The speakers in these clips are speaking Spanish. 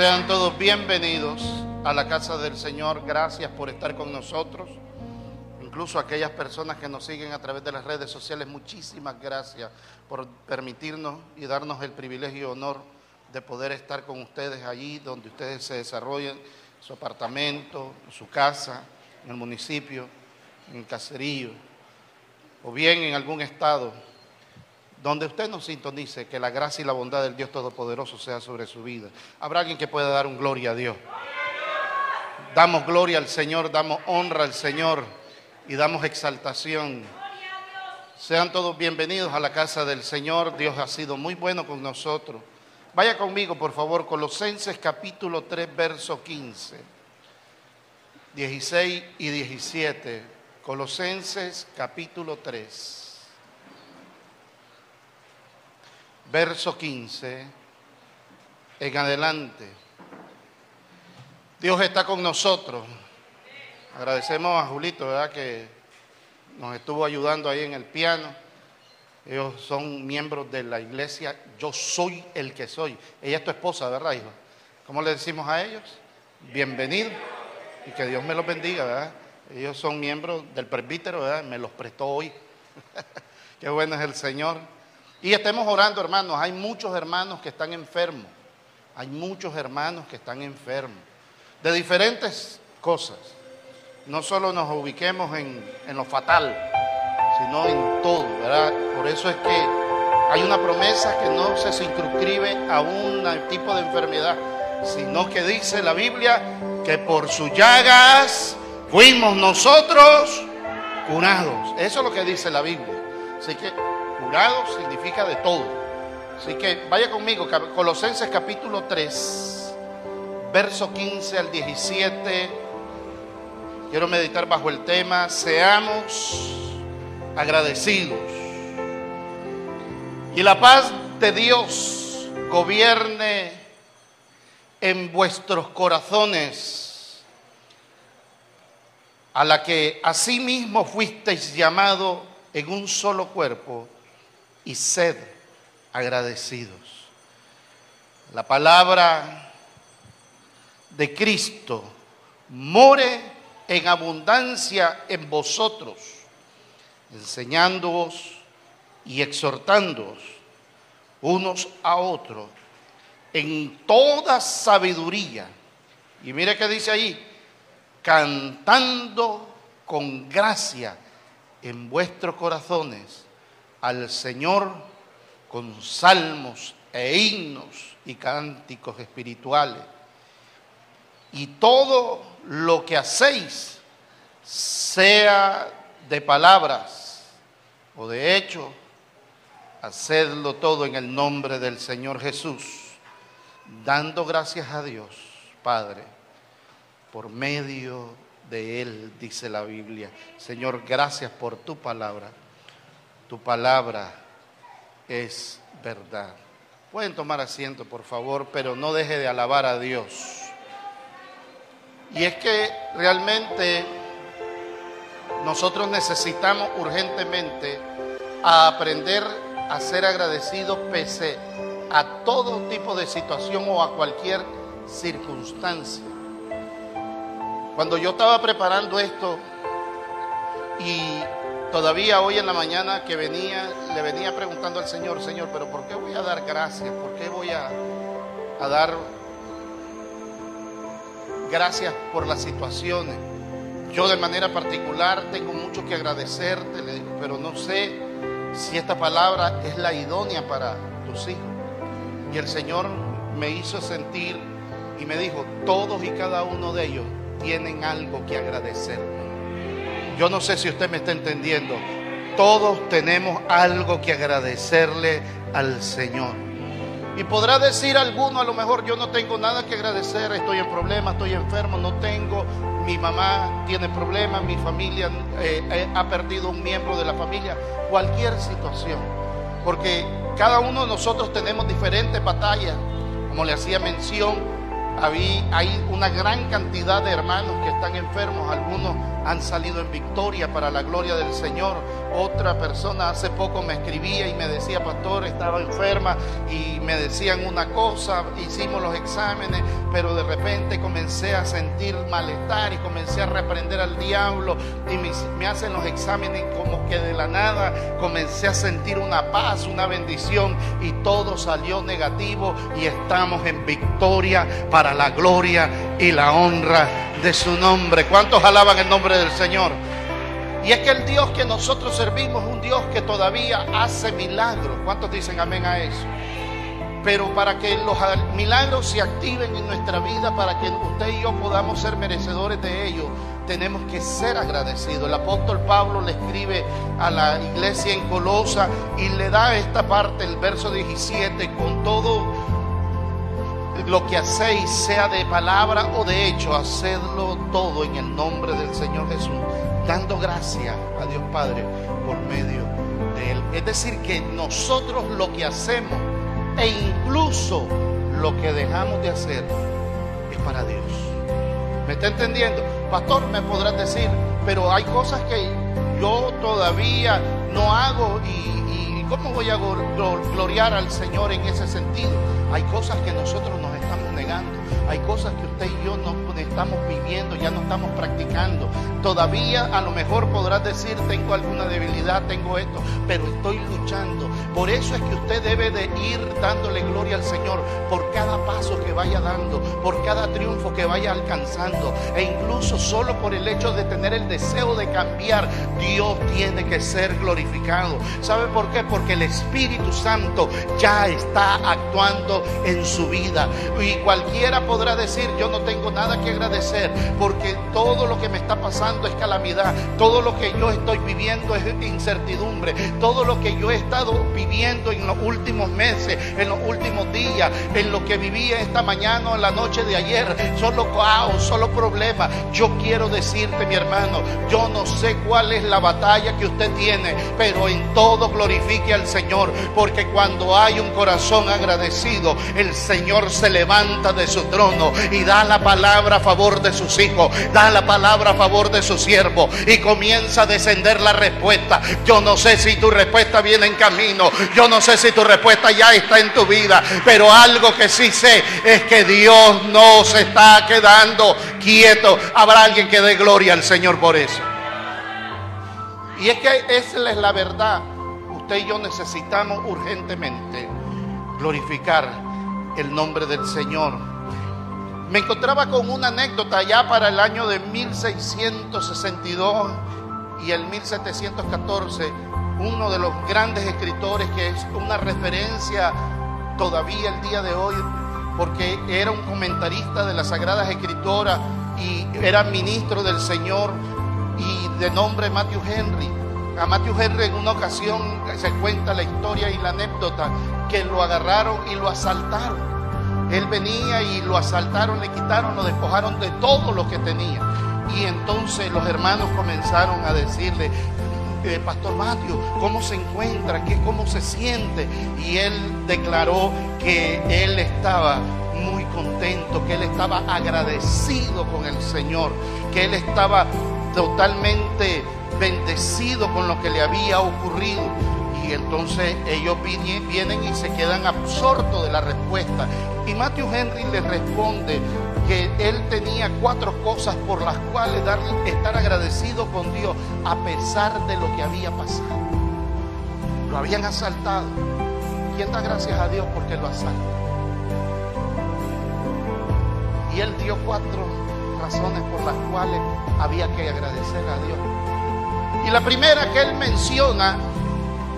Sean todos bienvenidos a la casa del Señor. Gracias por estar con nosotros. Incluso aquellas personas que nos siguen a través de las redes sociales, muchísimas gracias por permitirnos y darnos el privilegio y honor de poder estar con ustedes allí donde ustedes se desarrollen, su apartamento, su casa, en el municipio, en el caserío, o bien en algún estado donde usted nos sintonice, que la gracia y la bondad del Dios Todopoderoso sea sobre su vida. Habrá alguien que pueda dar un gloria a Dios. Damos gloria al Señor, damos honra al Señor y damos exaltación. Sean todos bienvenidos a la casa del Señor. Dios ha sido muy bueno con nosotros. Vaya conmigo, por favor, Colosenses capítulo 3, verso 15, 16 y 17. Colosenses capítulo 3. Verso 15 en adelante. Dios está con nosotros. Agradecemos a Julito, ¿verdad? Que nos estuvo ayudando ahí en el piano. Ellos son miembros de la iglesia Yo Soy el que Soy. Ella es tu esposa, ¿verdad, hijo? ¿Cómo le decimos a ellos? Bienvenido. Y que Dios me los bendiga, ¿verdad? Ellos son miembros del presbítero, ¿verdad? Me los prestó hoy. Qué bueno es el Señor. Y estemos orando, hermanos. Hay muchos hermanos que están enfermos. Hay muchos hermanos que están enfermos. De diferentes cosas. No solo nos ubiquemos en, lo fatal, sino en todo, ¿verdad? Por eso es que hay una promesa que no se circunscribe a un tipo de enfermedad, sino que dice la Biblia que por sus llagas fuimos nosotros curados. Eso es lo que dice la Biblia. Así que curado significa de todo. Así que vaya conmigo, Colosenses capítulo 3, verso 15 al 17. Quiero meditar bajo el tema, seamos agradecidos. Y la paz de Dios gobierne en vuestros corazones, a la que asimismo fuisteis llamado en un solo cuerpo y sed agradecidos. La palabra de Cristo more en abundancia en vosotros, enseñándoos y exhortándoos unos a otros en toda sabiduría. Y mire que dice ahí, cantando con gracia en vuestros corazones al Señor con salmos e himnos y cánticos espirituales. Y todo lo que hacéis, sea de palabras o de hecho, hacedlo todo en el nombre del Señor Jesús, dando gracias a Dios, Padre, por medio de Él, dice la Biblia. Señor, gracias por tu palabra. Tu palabra es verdad. Pueden tomar asiento, por favor, pero no deje de alabar a Dios. Y es que realmente nosotros necesitamos urgentemente aprender a ser agradecidos pese a todo tipo de situación o a cualquier circunstancia. Cuando yo estaba preparando esto y Todavía hoy en la mañana que venía, le venía preguntando al Señor, Señor, pero ¿por qué voy a dar gracias? ¿Por qué voy a, dar gracias por las situaciones? Yo de manera particular tengo mucho que agradecerte, le pero no sé si esta palabra es la idónea para tus hijos. Y el Señor me hizo sentir y me dijo, todos y cada uno de ellos tienen algo que agradecerme. Yo no sé si usted me está entendiendo. Todos tenemos algo que agradecerle al Señor. Y podrá decir alguno, a lo mejor yo no tengo nada que agradecer, estoy en problemas, estoy enfermo, no tengo, mi mamá tiene problemas, mi familia eh, eh, ha perdido un miembro de la familia, cualquier situación. Porque cada uno de nosotros tenemos diferentes batallas, como le hacía mención, hay una gran cantidad de hermanos que están enfermos, algunos han salido en victoria para la gloria del Señor. Otra persona hace poco me escribía y me decía, pastor, estaba enferma y me decían una cosa, hicimos los exámenes, pero de repente comencé a sentir malestar y comencé a reprender al diablo y me, me hacen los exámenes como que de la nada comencé a sentir una paz, una bendición y todo salió negativo y estamos en victoria para la gloria y la honra de su nombre. ¿Cuántos alaban el nombre del Señor? Y es que el Dios que nosotros servimos es un Dios que todavía hace milagros. ¿Cuántos dicen amén a eso? Pero para que los milagros se activen en nuestra vida, para que usted y yo podamos ser merecedores de ellos, tenemos que ser agradecidos. El apóstol Pablo le escribe a la iglesia en Colosa y le da esta parte, el verso 17, con todo lo que hacéis, sea de palabra o de hecho, hacedlo todo en el nombre del Señor Jesús, dando gracias a Dios Padre por medio de Él. Es decir, que nosotros lo que hacemos e incluso lo que dejamos de hacer es para Dios. ¿Me está entendiendo? Pastor, me podrás decir, pero hay cosas que yo todavía no hago y, ¿cómo voy a gloriar al Señor en ese sentido? Hay cosas que nosotros nos estamos negando. Hay cosas que usted y yo no estamos viviendo, ya no estamos practicando. Todavía a lo mejor podrás decir, tengo alguna debilidad, tengo esto, pero estoy luchando. Por eso es que usted debe de ir dándole gloria al Señor por cada paso que vaya dando, por cada triunfo que vaya alcanzando. E incluso solo por el hecho de tener el deseo de cambiar, Dios tiene que ser glorificado. ¿Sabe por qué? Porque el Espíritu Santo ya está actuando en su vida. Y cualquiera podrá decir, yo no tengo nada que agradecer porque todo lo que me está pasando es calamidad, todo lo que yo estoy viviendo es incertidumbre, todo lo que yo he estado viviendo en los últimos meses, en los últimos días, en lo que viví esta mañana o en la noche de ayer, solo caos, solo problemas. Yo quiero decirte, mi hermano, yo no sé cuál es la batalla que usted tiene, pero en todo glorifique al Señor, porque cuando hay un corazón agradecido, el Señor se levanta de su trono y da la palabra favor de sus hijos, da la palabra a favor de su siervo y comienza a descender la respuesta. Yo no sé si tu respuesta viene en camino, yo no sé si tu respuesta ya está en tu vida, pero algo que sí sé es que Dios no se está quedando quieto. Habrá alguien que dé gloria al Señor por eso. Y es que esa es la verdad. Usted y yo necesitamos urgentemente glorificar el nombre del Señor me encontraba con una anécdota ya para el año de 1662 y el 1714, uno de los grandes escritores que es una referencia todavía el día de hoy, porque era un comentarista de las Sagradas Escritoras y era ministro del Señor y de nombre Matthew Henry. A Matthew Henry en una ocasión se cuenta la historia y la anécdota que lo agarraron y lo asaltaron él venía y lo asaltaron, le quitaron, lo despojaron de todo lo que tenía. Y entonces los hermanos comenzaron a decirle, eh, Pastor Mateo, ¿cómo se encuentra? ¿Qué, ¿Cómo se siente? Y él declaró que él estaba muy contento, que él estaba agradecido con el Señor, que él estaba totalmente bendecido con lo que le había ocurrido y entonces ellos vienen y se quedan absortos de la respuesta. Y Matthew Henry les responde que él tenía cuatro cosas por las cuales dar, estar agradecido con Dios a pesar de lo que había pasado. Lo habían asaltado. ¿Quién da gracias a Dios porque lo asalta? Y él dio cuatro razones por las cuales había que agradecer a Dios. Y la primera que él menciona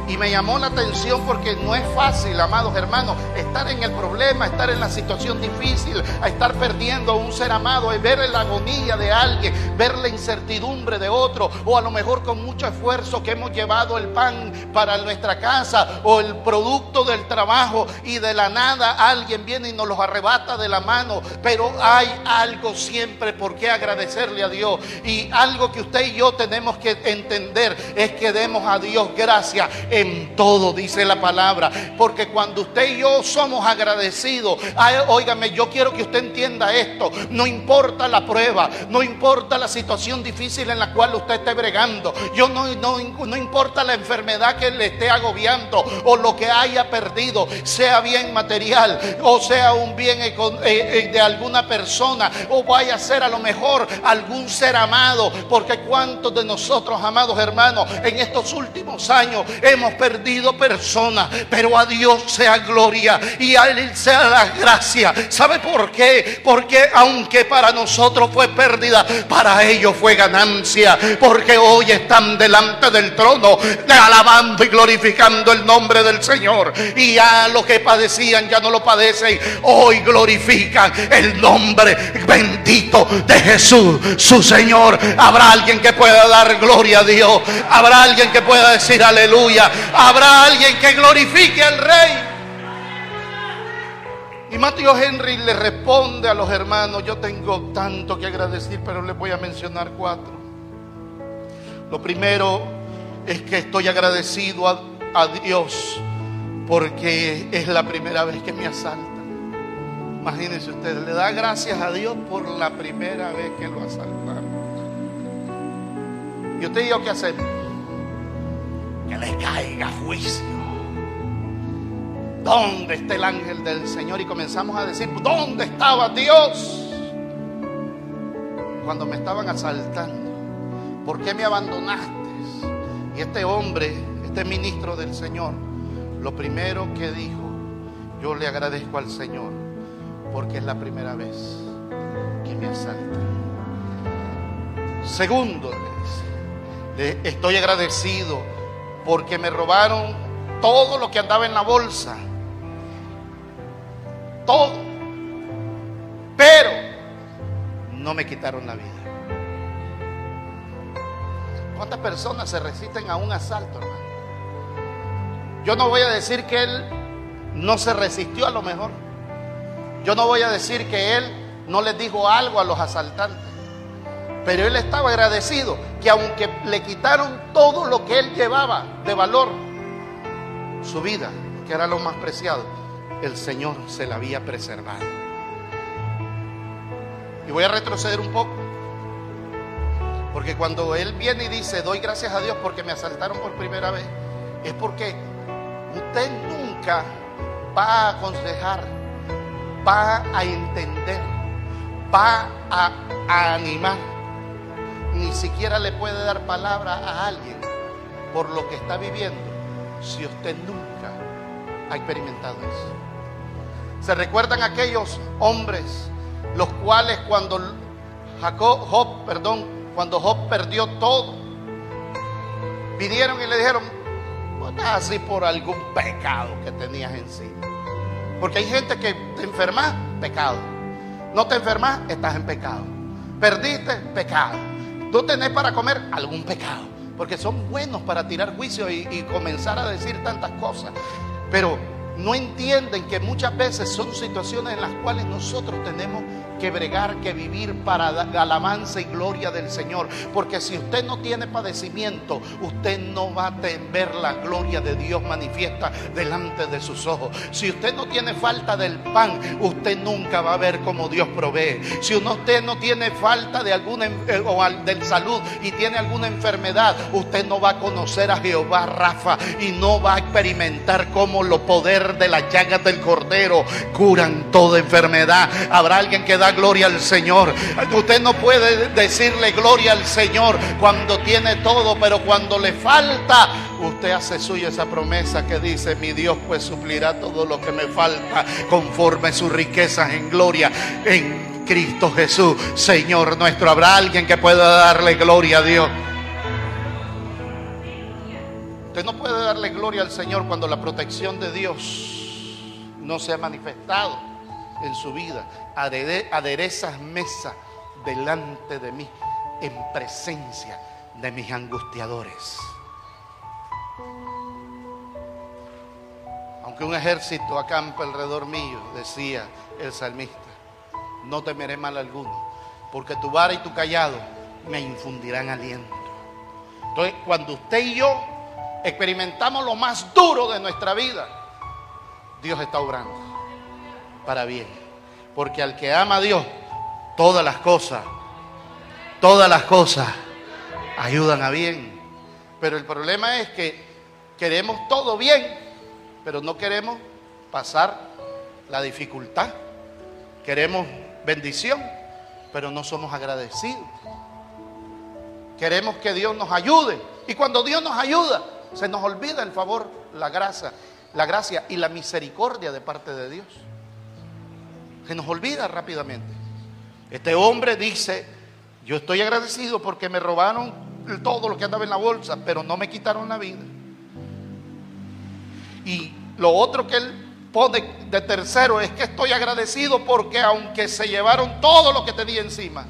y me llamó la atención porque no es fácil, amados hermanos, estar en el problema, estar en la situación difícil, a estar perdiendo a un ser amado, y ver la agonía de alguien, ver la incertidumbre de otro, o a lo mejor con mucho esfuerzo que hemos llevado el pan para nuestra casa o el producto del trabajo y de la nada alguien viene y nos los arrebata de la mano. Pero hay algo siempre por qué agradecerle a Dios. Y algo que usted y yo tenemos que entender es que demos a Dios gracias en todo, dice la palabra. Porque cuando usted y yo somos agradecidos, óigame, yo quiero que usted entienda esto. No importa la prueba, no importa la situación difícil en la cual usted esté bregando. Yo no, no, no importa la enfermedad que le esté agobiando o lo que haya perdido, sea bien material o sea un bien eh, eh, de alguna persona o vaya a ser a lo mejor algún ser amado. Porque cuántos de nosotros, amados hermanos, en estos últimos años hemos perdido personas, pero a Dios sea gloria y a Él sea la gracia. ¿Sabe por qué? Porque aunque para nosotros fue pérdida, para ellos fue ganancia. Porque hoy están delante del trono, alabando y glorificando el nombre del Señor. Y ya lo que padecían ya no lo padecen. Hoy glorifican el nombre bendito de Jesús, su Señor. Habrá alguien que pueda dar gloria a Dios. Habrá alguien que pueda decir aleluya. Habrá alguien que glorifique al Rey. Y Mateo Henry le responde a los hermanos, yo tengo tanto que agradecer, pero les voy a mencionar cuatro. Lo primero es que estoy agradecido a, Dios porque es la primera vez que me asaltan. Imagínense ustedes, le da gracias a Dios por la primera vez que lo asaltaron. ¿Y usted y yo qué? Que le caiga juicio. ¿Dónde está el ángel del Señor? Y comenzamos a decir, ¿dónde estaba Dios? Cuando me estaban asaltando. ¿Por qué me abandonaste? Y este hombre, este ministro del Señor, lo primero que dijo, yo le agradezco al Señor porque es la primera vez que me asaltan. Segundo, estoy agradecido porque me robaron todo lo que andaba en la bolsa todo. Pero no me quitaron la vida. ¿Cuántas personas se resisten a un asalto, hermano? Yo no voy a decir que él no se resistió a lo mejor. Yo no voy a decir que él no les dijo algo a los asaltantes. Pero él estaba agradecido que aunque le quitaron todo lo que él llevaba de valor, su vida, que era lo más preciado, el Señor se la había preservado. Y voy a retroceder un poco. Porque cuando Él viene y dice, doy gracias a Dios porque me asaltaron por primera vez, es porque usted nunca va a aconsejar, va a entender, va a, a animar, ni siquiera le puede dar palabra a alguien por lo que está viviendo si usted nunca ha experimentado eso. ¿Se recuerdan aquellos hombres los cuales cuando Jacob, Job, perdón, cuando perdió todo, vinieron y le dijeron, así por algún pecado que tenías en sí. Porque hay gente que te enfermas, pecado. No te enfermas, estás en pecado. Perdiste, pecado. Tú tenés para comer algún pecado. Porque son buenos para tirar juicio y, y comenzar a decir tantas cosas. Pero no entienden que muchas veces son situaciones en las cuales nosotros tenemos que bregar, que vivir para la alabanza y gloria del Señor. Porque si usted no tiene padecimiento, usted no va a ver la gloria de Dios manifiesta delante de sus ojos. Si usted no tiene falta del pan, usted nunca va a ver como Dios provee. Si usted no tiene falta de alguna eh, o del salud y tiene alguna enfermedad, usted no va a conocer a Jehová Rafa y no va a experimentar cómo lo poder de las llagas del cordero curan toda enfermedad. Habrá alguien que da gloria al Señor. Usted no puede decirle gloria al Señor cuando tiene todo, pero cuando le falta, usted hace suya esa promesa que dice, mi Dios pues suplirá todo lo que me falta conforme sus riquezas en gloria en Cristo Jesús, Señor nuestro. ¿Habrá alguien que pueda darle gloria a Dios? Usted no puede darle gloria al Señor cuando la protección de Dios no se ha manifestado en su vida aderezas mesa delante de mí en presencia de mis angustiadores. Aunque un ejército acampa alrededor mío, decía el salmista, no temeré mal alguno, porque tu vara y tu callado me infundirán aliento. Entonces, cuando usted y yo experimentamos lo más duro de nuestra vida, Dios está obrando para bien. Porque al que ama a Dios, todas las cosas, todas las cosas ayudan a bien. Pero el problema es que queremos todo bien, pero no queremos pasar la dificultad. Queremos bendición, pero no somos agradecidos. Queremos que Dios nos ayude. Y cuando Dios nos ayuda, se nos olvida el favor, la gracia, la gracia y la misericordia de parte de Dios. Se nos olvida rápidamente. Este hombre dice, yo estoy agradecido porque me robaron todo lo que andaba en la bolsa, pero no me quitaron la vida. Y lo otro que él pone de tercero es que estoy agradecido porque aunque se llevaron todo lo que tenía encima,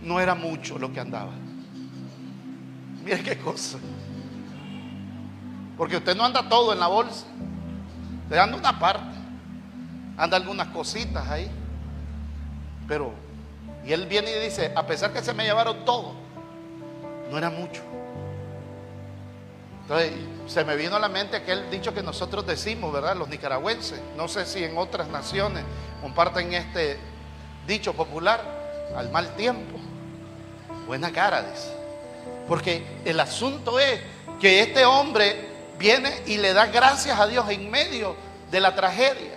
no era mucho lo que andaba. Mire qué cosa. Porque usted no anda todo en la bolsa. Usted anda una parte. Anda algunas cositas ahí. Pero, y él viene y dice, a pesar que se me llevaron todo, no era mucho. Entonces, se me vino a la mente aquel dicho que nosotros decimos, ¿verdad? Los nicaragüenses. No sé si en otras naciones comparten este dicho popular, al mal tiempo. Buena cara, dice. Porque el asunto es que este hombre viene y le da gracias a Dios en medio de la tragedia.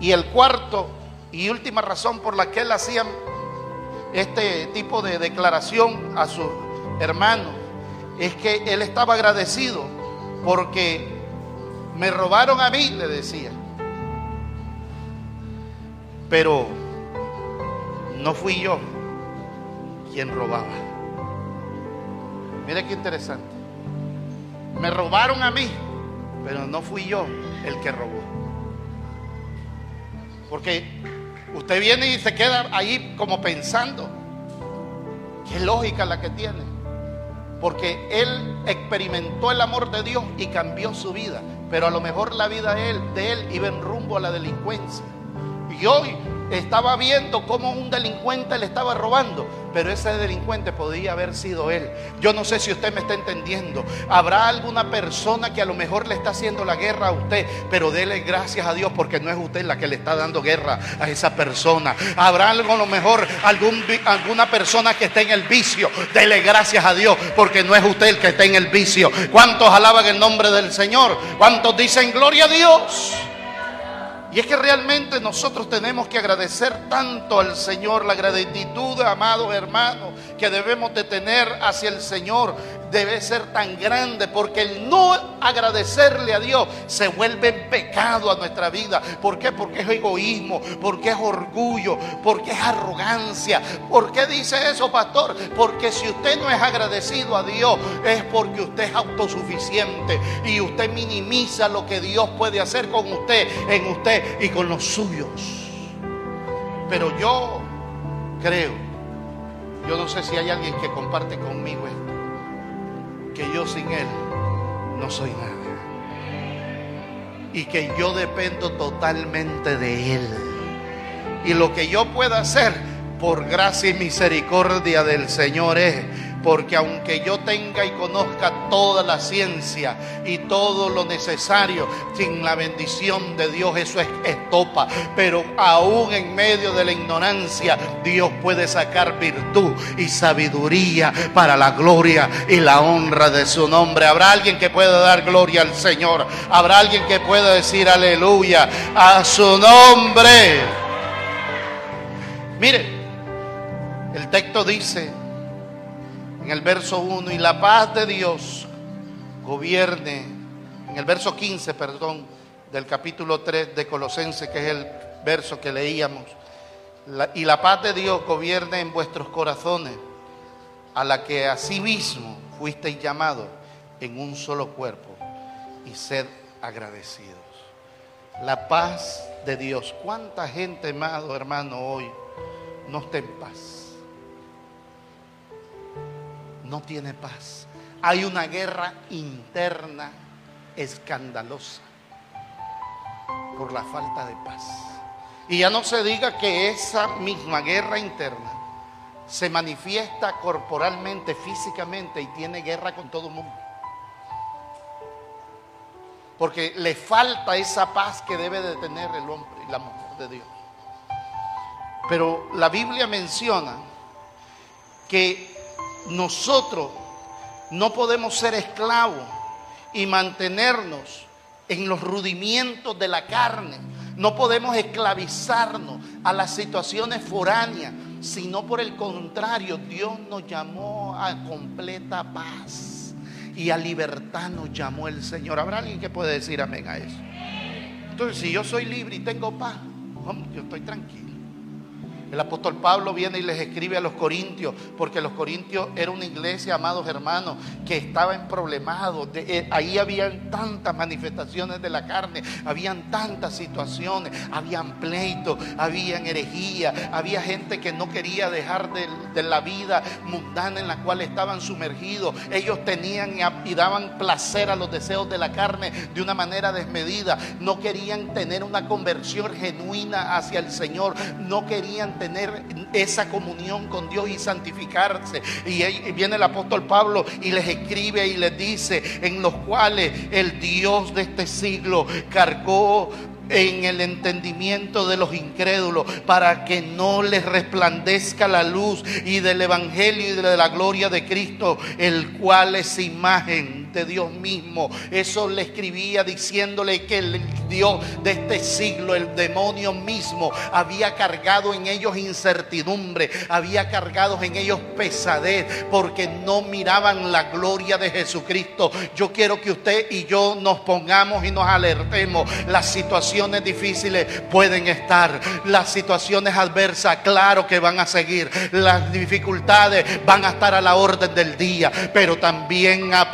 Y el cuarto y última razón por la que él hacía este tipo de declaración a su hermano es que él estaba agradecido porque me robaron a mí, le decía. Pero no fui yo quien robaba. Mire qué interesante. Me robaron a mí, pero no fui yo el que robó. Porque usted viene y se queda ahí como pensando. Qué lógica la que tiene. Porque él experimentó el amor de Dios y cambió su vida. Pero a lo mejor la vida de él, de él iba en rumbo a la delincuencia. Y hoy estaba viendo cómo un delincuente le estaba robando, pero ese delincuente podía haber sido él. Yo no sé si usted me está entendiendo. Habrá alguna persona que a lo mejor le está haciendo la guerra a usted, pero dele gracias a Dios porque no es usted la que le está dando guerra a esa persona. Habrá algo a lo mejor alguna persona que esté en el vicio, dele gracias a Dios porque no es usted el que está en el vicio. ¿Cuántos alaban el nombre del Señor? ¿Cuántos dicen gloria a Dios? Y es que realmente nosotros tenemos que agradecer tanto al Señor, la gratitud, amados hermanos, que debemos de tener hacia el Señor debe ser tan grande porque el no agradecerle a Dios se vuelve pecado a nuestra vida. ¿Por qué? Porque es egoísmo, porque es orgullo, porque es arrogancia. ¿Por qué dice eso, pastor? Porque si usted no es agradecido a Dios es porque usted es autosuficiente y usted minimiza lo que Dios puede hacer con usted, en usted y con los suyos. Pero yo creo, yo no sé si hay alguien que comparte conmigo esto que yo sin Él no soy nada. Y que yo dependo totalmente de Él. Y lo que yo pueda hacer por gracia y misericordia del Señor es porque aunque yo tenga y conozca toda la ciencia y todo lo necesario, sin la bendición de Dios eso es estopa. Pero aún en medio de la ignorancia, Dios puede sacar virtud y sabiduría para la gloria y la honra de su nombre. Habrá alguien que pueda dar gloria al Señor. Habrá alguien que pueda decir aleluya a su nombre. Mire, el texto dice, en el verso 1, y la paz de Dios gobierne, en el verso 15, perdón, del capítulo 3 de Colosenses, que es el verso que leíamos, y la paz de Dios gobierne en vuestros corazones, a la que asimismo fuisteis llamados en un solo cuerpo, y sed agradecidos. La paz de Dios. ¿Cuánta gente, amado hermano, hoy no está en paz? No tiene paz. Hay una guerra interna escandalosa por la falta de paz. Y ya no se diga que esa misma guerra interna se manifiesta corporalmente, físicamente y tiene guerra con todo el mundo. porque le falta esa paz que debe de tener el hombre y la mujer de Dios. Pero la Biblia menciona que nosotros no podemos ser esclavos y mantenernos en los rudimientos de la carne. No podemos esclavizarnos a las situaciones foráneas, sino por el contrario, Dios nos llamó a completa paz y a libertad nos llamó el Señor. ¿Habrá alguien que puede decir amén a eso? Entonces, si yo soy libre y tengo paz, yo estoy tranquilo. El apóstol Pablo viene y les escribe a los corintios, porque los corintios era una iglesia, amados hermanos, que estaba en problemado. Eh, ahí habían tantas manifestaciones de la carne, habían tantas situaciones, habían pleitos, habían herejía, había gente que no quería dejar de, de, la vida mundana en la cual estaban sumergidos. Ellos tenían y daban placer a los deseos de la carne de una manera desmedida. No querían tener una conversión genuina hacia el Señor. No querían tener esa comunión con Dios y santificarse. Y viene el apóstol Pablo y les escribe y les dice, en los cuales el Dios de este siglo cargó en el entendimiento de los incrédulos, para que no les resplandezca la luz y del Evangelio y de la gloria de Cristo, el cual es imagen de Dios mismo. Eso le escribía diciéndole que el Dios de este siglo, el demonio mismo, había cargado en ellos incertidumbre, había cargado en ellos pesadez, porque no miraban la gloria de Jesucristo. Yo quiero que usted y yo nos pongamos y nos alertemos. La situación difíciles pueden estar, las situaciones adversas, claro que van a seguir, las dificultades van a estar a la orden del día, pero también a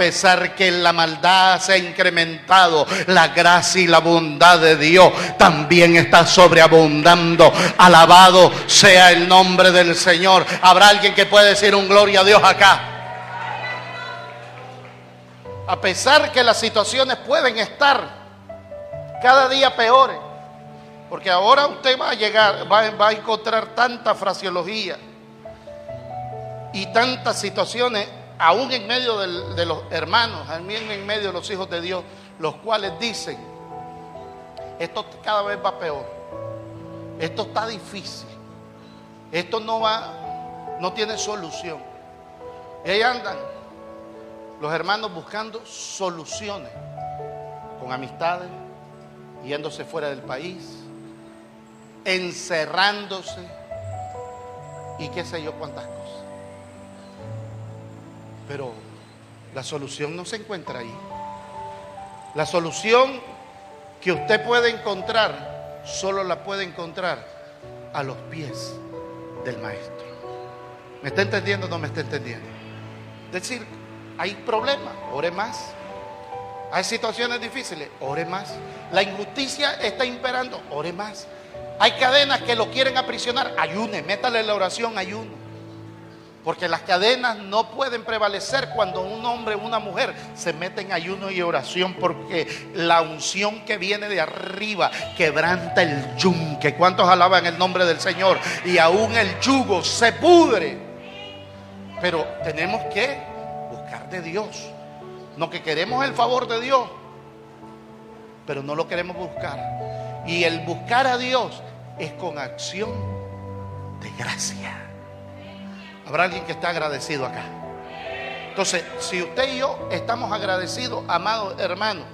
que la maldad se ha incrementado, la gracia y la bondad de Dios también está sobreabundando. Alabado sea el nombre del Señor. Habrá alguien que puede decir un gloria a Dios acá. A pesar que las situaciones pueden estar cada día peores. Porque ahora usted va a llegar, va, a encontrar tanta fraseología y tantas situaciones, aún en medio de los hermanos, también en medio de los hijos de Dios, los cuales dicen, esto cada vez va peor, esto está difícil, esto no va, no tiene solución. Y ahí andan los hermanos buscando soluciones con amistades, yéndose fuera del país, encerrándose y qué sé yo cuántas cosas. Pero la solución no se encuentra ahí. La solución que usted puede encontrar, solo la puede encontrar a los pies del maestro. ¿Me está entendiendo o no me está entendiendo? Es decir, hay problemas, ore más. Hay situaciones difíciles, ore más. La injusticia está imperando, ore más. Hay cadenas que lo quieren aprisionar, ayune, métale la oración, ayuno. Porque las cadenas no pueden prevalecer cuando un hombre o una mujer se mete en ayuno y oración porque la unción que viene de arriba quebranta el yunque. ¿Cuántos alaban el nombre del Señor? Y aún el yugo se pudre. Pero tenemos que buscar de Dios. No que queremos el favor de Dios, pero no lo queremos buscar. Y el buscar a Dios es con acción de gracia. Habrá alguien que está agradecido acá. Entonces, si usted y yo estamos agradecidos, amados hermanos,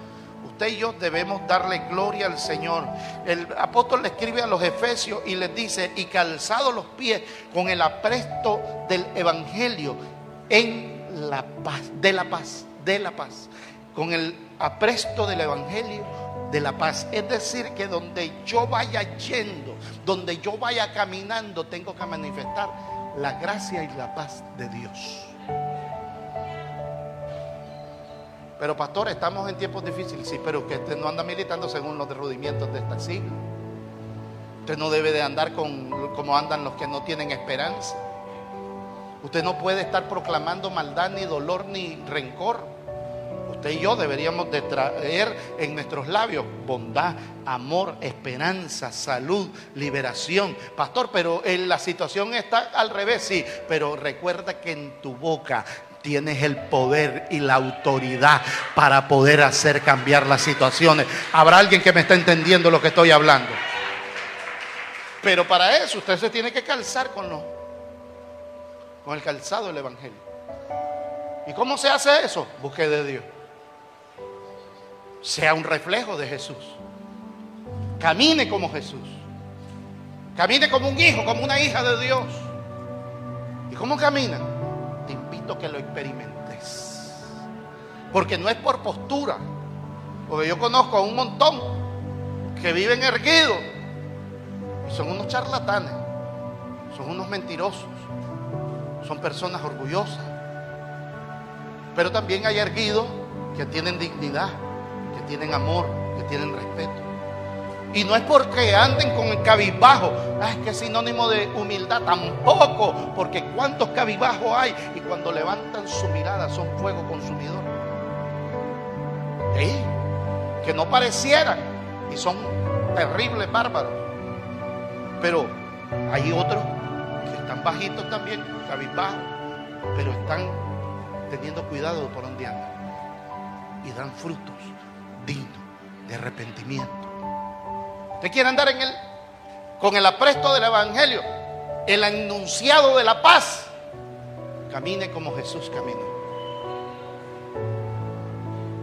usted y yo debemos darle gloria al Señor. El apóstol le escribe a los efesios y les dice, y calzado los pies con el apresto del Evangelio en la paz, de la paz de la paz, con el apresto del Evangelio de la paz. Es decir, que donde yo vaya yendo, donde yo vaya caminando, tengo que manifestar la gracia y la paz de Dios. Pero pastor, estamos en tiempos difíciles, sí, pero que usted no anda militando según los derrudimientos de este siglo. Usted no debe de andar con, como andan los que no tienen esperanza. Usted no puede estar proclamando maldad, ni dolor, ni rencor. Usted y yo deberíamos de traer en nuestros labios bondad, amor, esperanza, salud, liberación. Pastor, pero en la situación está al revés, sí, pero recuerda que en tu boca tienes el poder y la autoridad para poder hacer cambiar las situaciones. Habrá alguien que me está entendiendo lo que estoy hablando. Pero para eso usted se tiene que calzar con, lo, con el calzado del Evangelio. ¿Y cómo se hace eso? Busque de Dios. Sea un reflejo de Jesús. Camine como Jesús. Camine como un hijo, como una hija de Dios. ¿Y cómo camina? Te invito a que lo experimentes. Porque no es por postura. Porque yo conozco a un montón que viven erguidos. Y son unos charlatanes. Son unos mentirosos. Son personas orgullosas. Pero también hay erguidos que tienen dignidad, tienen amor, que tienen respeto. Y no es porque anden con el cabizbajo, ah, es que es sinónimo de humildad, tampoco, porque cuántos cabizbajos hay y cuando levantan su mirada son fuego consumidor. Que no parecieran y son terribles bárbaros. Pero hay otros que están bajitos también, cabizbajos, pero están teniendo cuidado por donde y dan frutos dignos de arrepentimiento. Usted quiere andar en él con el apresto del Evangelio, el enunciado de la paz. Camine como Jesús caminó.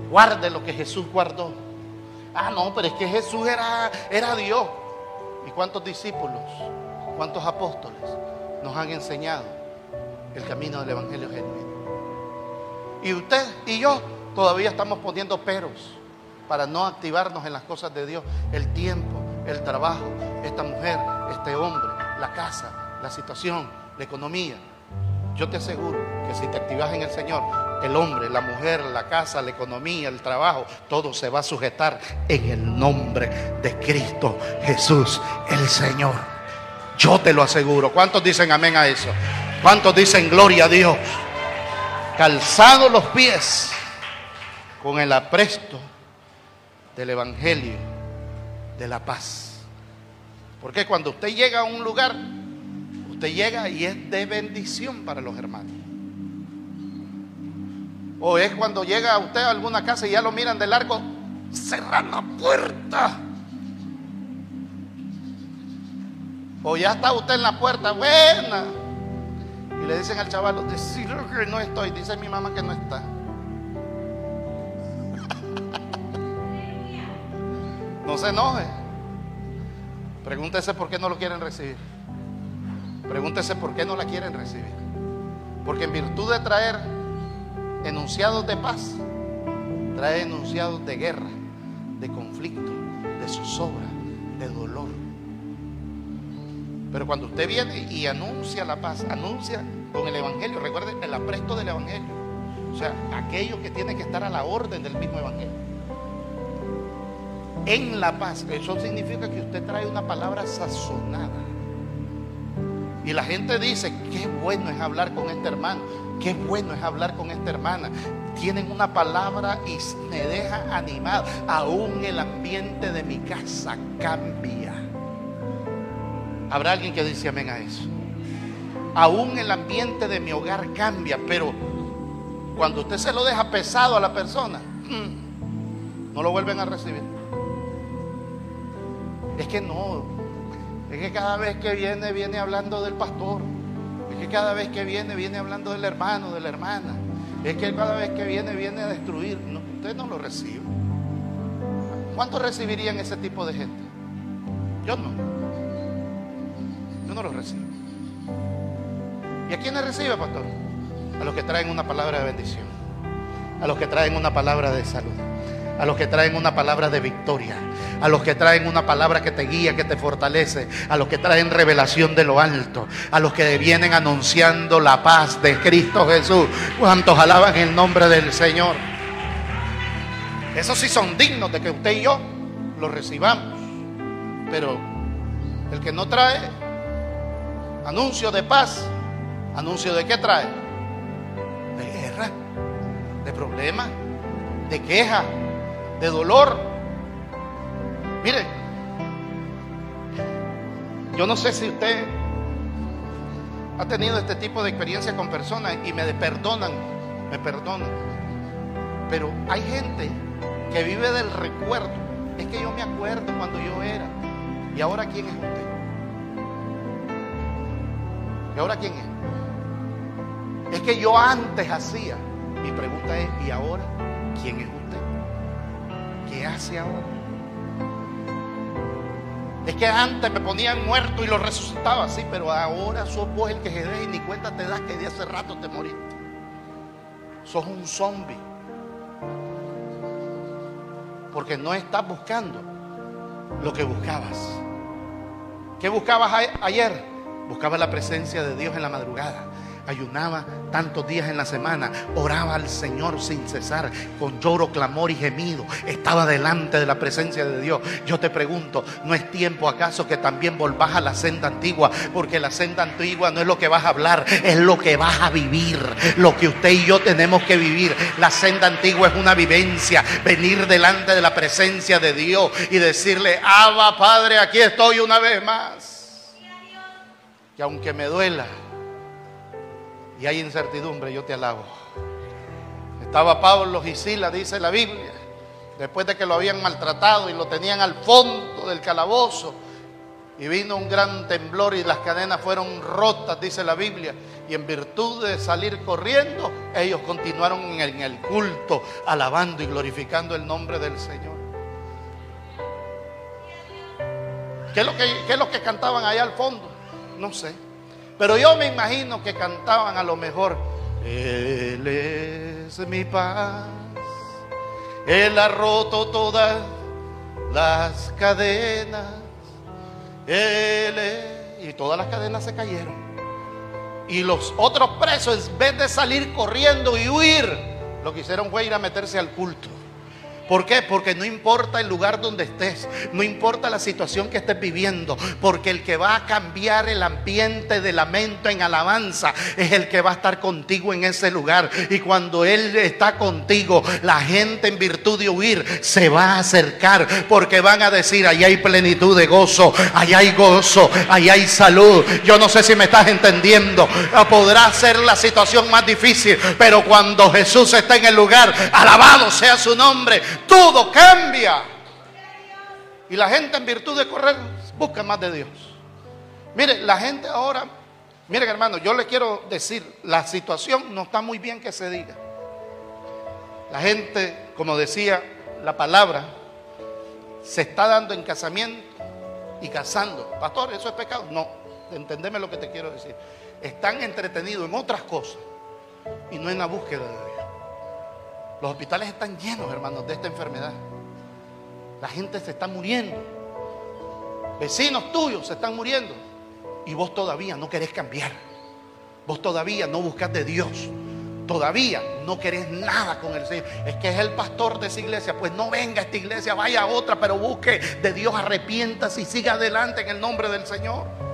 Guarde lo que Jesús guardó. Ah, no, pero es que Jesús era, era Dios. ¿Y cuántos discípulos, cuántos apóstoles nos han enseñado el camino del Evangelio genuino? Y usted y yo todavía estamos poniendo peros para no activarnos en las cosas de Dios. El tiempo, el trabajo, esta mujer, este hombre, la casa, la situación, la economía. Yo te aseguro que si te activas en el Señor, el hombre, la mujer, la casa, la economía, el trabajo, todo se va a sujetar en el nombre de Cristo Jesús, el Señor. Yo te lo aseguro. ¿Cuántos dicen amén a eso? ¿Cuántos dicen gloria a Dios? Calzado los pies con el apresto del Evangelio de la paz. Porque cuando usted llega a un lugar, usted llega y es de bendición para los hermanos. O es cuando llega usted a alguna casa y ya lo miran de largo, cerrar la puerta. O ya está usted en la puerta, buena. Y le dicen al chaval, decir que no estoy, dice mi mamá que no está. Se enoje. Pregúntese por qué no lo quieren recibir. Pregúntese por qué no la quieren recibir. Porque en virtud de traer enunciados de paz, trae enunciados de guerra, de conflicto, de zozobra, de dolor. Pero cuando usted viene y anuncia la paz, anuncia con el Evangelio, recuerde el apresto del Evangelio. O sea, aquello que tiene que estar a la orden del mismo Evangelio en la paz. Eso significa que usted trae una palabra sazonada. Y la gente dice, qué bueno es hablar con este hermano, qué bueno es hablar con esta hermana. Tienen una palabra y me deja animado. Aún el ambiente de mi casa cambia. Habrá alguien que dice amén a eso. Aún el ambiente de mi hogar cambia, pero cuando usted se lo deja pesado a la persona, no lo vuelven a recibir. Es que no. Es que cada vez que viene, viene hablando del pastor. Es que cada vez que viene, viene hablando del hermano, de la hermana. Es que cada vez que viene, viene a destruir. usted no lo recibe. ¿Cuántos recibirían ese tipo de gente? Yo no. Yo no lo recibo. ¿Y a quiénes recibe, pastor? A los que traen una palabra de bendición. A los que traen una palabra de salud a los que traen una palabra de victoria, a los que traen una palabra que te guía, que te fortalece, a los que traen revelación de lo alto, a los que vienen anunciando la paz de Cristo Jesús. ¿Cuántos alaban el nombre del Señor? Esos sí son dignos de que usted y yo lo recibamos. Pero el que no trae anuncio de paz, anuncio de qué trae? De guerra, de problema, de queja, de dolor. Mire, yo no sé si usted ha tenido este tipo de experiencia con personas y me perdonan me perdonan. Pero hay gente que vive del recuerdo. Es que yo me acuerdo cuando yo era. ¿Y ahora quién es usted? ¿Y ahora quién es? Es que yo antes hacía. Mi pregunta es, ¿y ahora quién es usted? ¿Qué hace ahora? Es que antes me ponían muerto y lo resucitaba así, pero ahora sos vos el que ve y ni cuenta te das que de hace rato te moriste. Sos un zombie. Porque no estás buscando lo que buscabas. ¿Qué buscabas ayer? Buscabas la presencia de Dios en la madrugada ayunaba tantos días en la semana, oraba al Señor sin cesar, con lloro, clamor y gemido, estaba delante de la presencia de Dios. Yo te pregunto, ¿no es tiempo acaso que también volvás a la senda antigua? Porque la senda antigua no es lo que vas a hablar, es lo que vas a vivir, lo que usted y yo tenemos que vivir. La senda antigua es una vivencia, venir delante de la presencia de Dios y decirle, Abba Padre, aquí estoy una vez más. Y aunque me duela, y hay incertidumbre, yo te alabo. Estaba Pablo y Sila, dice la Biblia, después de que lo habían maltratado y lo tenían al fondo del calabozo. Y vino un gran temblor y las cadenas fueron rotas, dice la Biblia. Y en virtud de salir corriendo, ellos continuaron en el culto, alabando y glorificando el nombre del Señor. ¿Qué es lo que, qué es lo que cantaban allá al fondo? No sé. Pero yo me imagino que cantaban a lo mejor, Él es mi paz, Él ha roto todas las cadenas, Él es... Y todas las cadenas se cayeron. Y los otros presos, en vez de salir corriendo y huir, lo que hicieron fue ir a meterse al culto. ¿Por qué? Porque no importa el lugar donde estés, no importa la situación que estés viviendo, porque el que va a cambiar el ambiente de lamento en alabanza es el que va a estar contigo en ese lugar. Y cuando Él está contigo, la gente en virtud de huir se va a acercar, porque van a decir, ahí hay plenitud de gozo, ahí hay gozo, ahí hay salud. Yo no sé si me estás entendiendo. Podrá ser la situación más difícil, pero cuando Jesús está en el lugar, alabado sea su nombre todo cambia. Y la gente en virtud de correr busca más de Dios. Mire, la gente ahora, miren hermano, yo le quiero decir, la situación no está muy bien que se diga. La gente, como decía la palabra, se está dando en casamiento y casando. Pastor, ¿eso es pecado? No, entendeme lo que te quiero decir. Están entretenidos en otras cosas y no en la búsqueda de Dios. Los hospitales están llenos, hermanos, de esta enfermedad. La gente se está muriendo. Vecinos tuyos se están muriendo. Y vos todavía no querés cambiar. Vos todavía no buscas de Dios. Todavía no querés nada con el Señor. Es que es el pastor de esa iglesia. Pues no venga a esta iglesia, vaya a otra, pero busque de Dios, arrepiéntase y siga adelante en el nombre del Señor.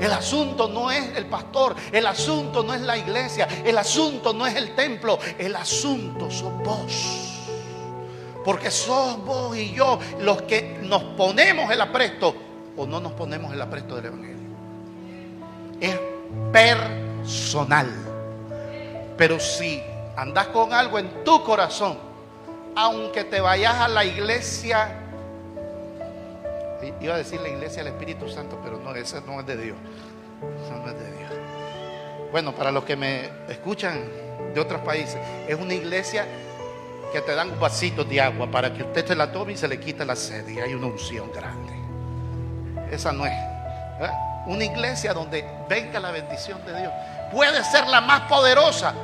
El asunto no es el pastor, el asunto no es la iglesia, el asunto no es el templo, el asunto sos vos. Porque sos vos y yo los que nos ponemos el apresto o no nos ponemos el apresto del Evangelio. Es personal. Pero si andas con algo en tu corazón, aunque te vayas a la iglesia Iba a decir la iglesia del Espíritu Santo, pero no, esa no es de Dios. Esa no es de Dios. Bueno, para los que me escuchan de otros países, es una iglesia que te dan vasitos de agua para que usted se la tome y se le quite la sed. Y hay una unción grande. Esa no es. Una iglesia donde venga la bendición de Dios. Puede ser la más poderosa,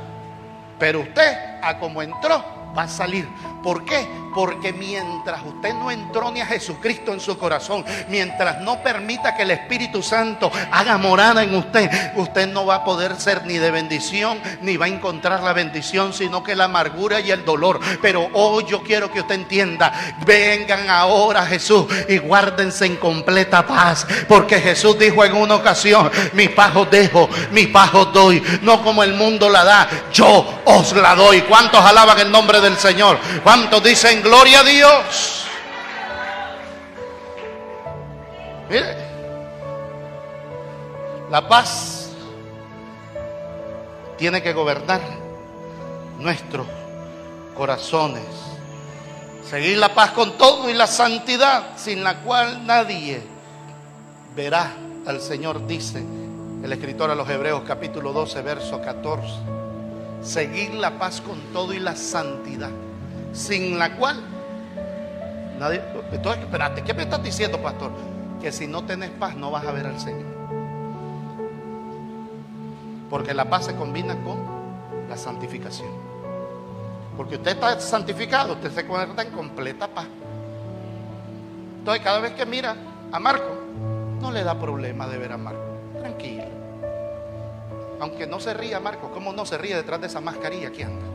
pero usted, a como entró, va a salir. ¿Por qué? Porque mientras usted no entrone a Jesucristo en su corazón, mientras no permita que el Espíritu Santo haga morada en usted, usted no va a poder ser ni de bendición, ni va a encontrar la bendición, sino que la amargura y el dolor. Pero hoy yo quiero que usted entienda, vengan ahora a Jesús y guárdense en completa paz, porque Jesús dijo en una ocasión, mi paz os dejo, mi paz os doy, no como el mundo la da, yo os la doy. ¿Cuántos alaban el nombre del Señor? ¿Cuántos dicen gloria a Dios? Mire, la paz tiene que gobernar nuestros corazones. Seguir la paz con todo y la santidad, sin la cual nadie verá al Señor, dice el escritor a los Hebreos capítulo 12, verso 14. Seguir la paz con todo y la santidad, sin la cual nadie... Entonces, espérate, ¿qué me estás diciendo, pastor? Que si no tenés paz no vas a ver al Señor. Porque la paz se combina con la santificación. Porque usted está santificado, usted se encuentra en completa paz. Entonces, cada vez que mira a Marco, no le da problema de ver a Marco. Tranquilo. Aunque no se ría Marco, ¿cómo no se ríe detrás de esa mascarilla que anda?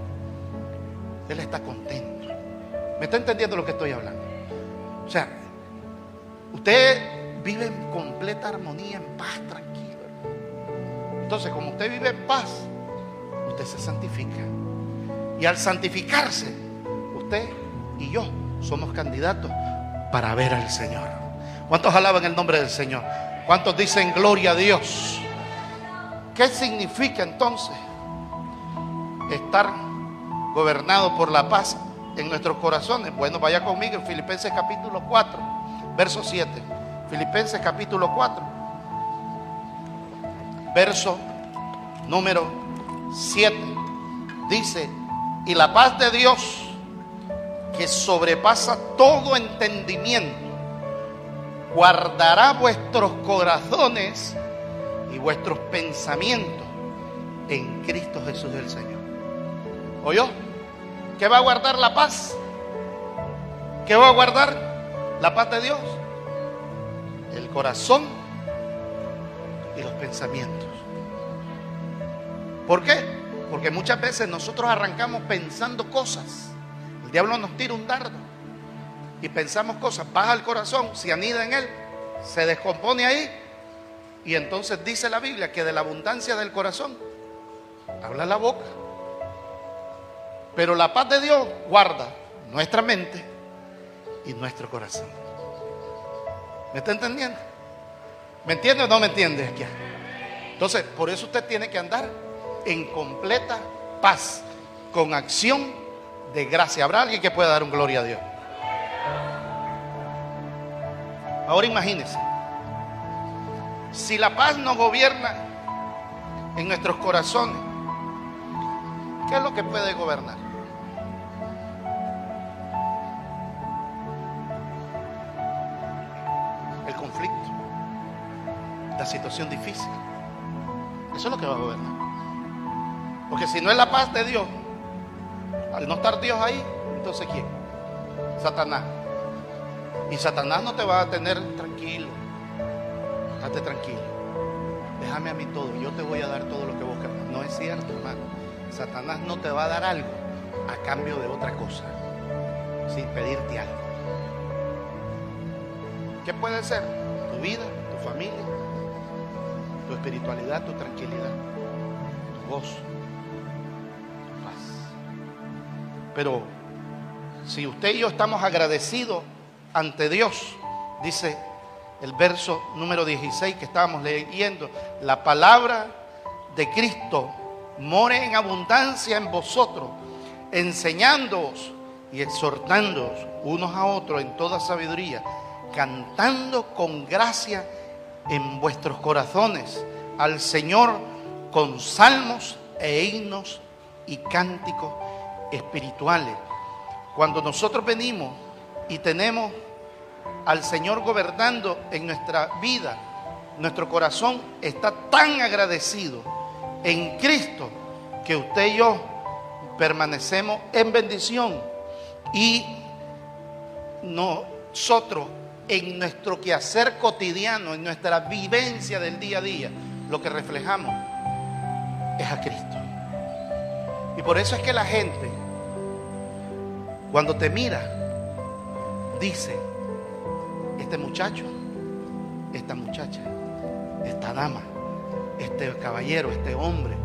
Él está contento. ¿Me está entendiendo lo que estoy hablando? O sea, usted vive en completa armonía, en paz, tranquilo. Entonces, como usted vive en paz, usted se santifica. Y al santificarse, usted y yo somos candidatos para ver al Señor. ¿Cuántos alaban el nombre del Señor? ¿Cuántos dicen gloria a Dios? ¿Qué significa entonces estar gobernado por la paz en nuestros corazones? Bueno, vaya conmigo en Filipenses capítulo 4, verso 7. Filipenses capítulo 4, verso número 7. Dice, y la paz de Dios, que sobrepasa todo entendimiento, guardará vuestros corazones y vuestros pensamientos en Cristo Jesús el Señor. ¿Oyó? ¿Qué va a guardar la paz? ¿Qué va a guardar la paz de Dios? El corazón y los pensamientos. ¿Por qué? Porque muchas veces nosotros arrancamos pensando cosas. El diablo nos tira un dardo y pensamos cosas, baja el corazón, se anida en él, se descompone ahí. Y entonces dice la Biblia que de la abundancia del corazón habla la boca. Pero la paz de Dios guarda nuestra mente y nuestro corazón. ¿Me está entendiendo? ¿Me entiende o no me entiende? Entonces, por eso usted tiene que andar en completa paz, con acción de gracia. ¿Habrá alguien que pueda dar un gloria a Dios? Ahora imagínense, si la paz no gobierna en nuestros corazones, ¿qué es lo que puede gobernar? El conflicto, la situación difícil. Eso es lo que va a gobernar. Porque si no es la paz de Dios, al no estar Dios ahí, entonces ¿quién? Satanás. Y Satanás no te va a tener tranquilo. Tranquilo. Déjame a mí todo. Yo te voy a dar todo lo que querés. No es cierto, hermano. Satanás no te va a dar algo a cambio de otra cosa. Sin pedirte algo. ¿Qué puede ser? Tu vida, tu familia, tu espiritualidad, tu tranquilidad, tu gozo. Pero si usted y yo estamos agradecidos ante Dios, dice el verso número 16 que estábamos leyendo, la palabra de Cristo more en abundancia en vosotros, enseñándoos y exhortándoos unos a otros en toda sabiduría, cantando con gracia en vuestros corazones al Señor con salmos e himnos y cánticos espirituales. Cuando nosotros venimos y tenemos al Señor gobernando en nuestra vida, nuestro corazón está tan agradecido en Cristo que usted y yo permanecemos en bendición y nosotros en nuestro quehacer cotidiano, en nuestra vivencia del día a día, lo que reflejamos es a Cristo. Y por eso es que la gente cuando te mira, dice, este muchacho, esta muchacha, esta dama, este caballero, este hombre,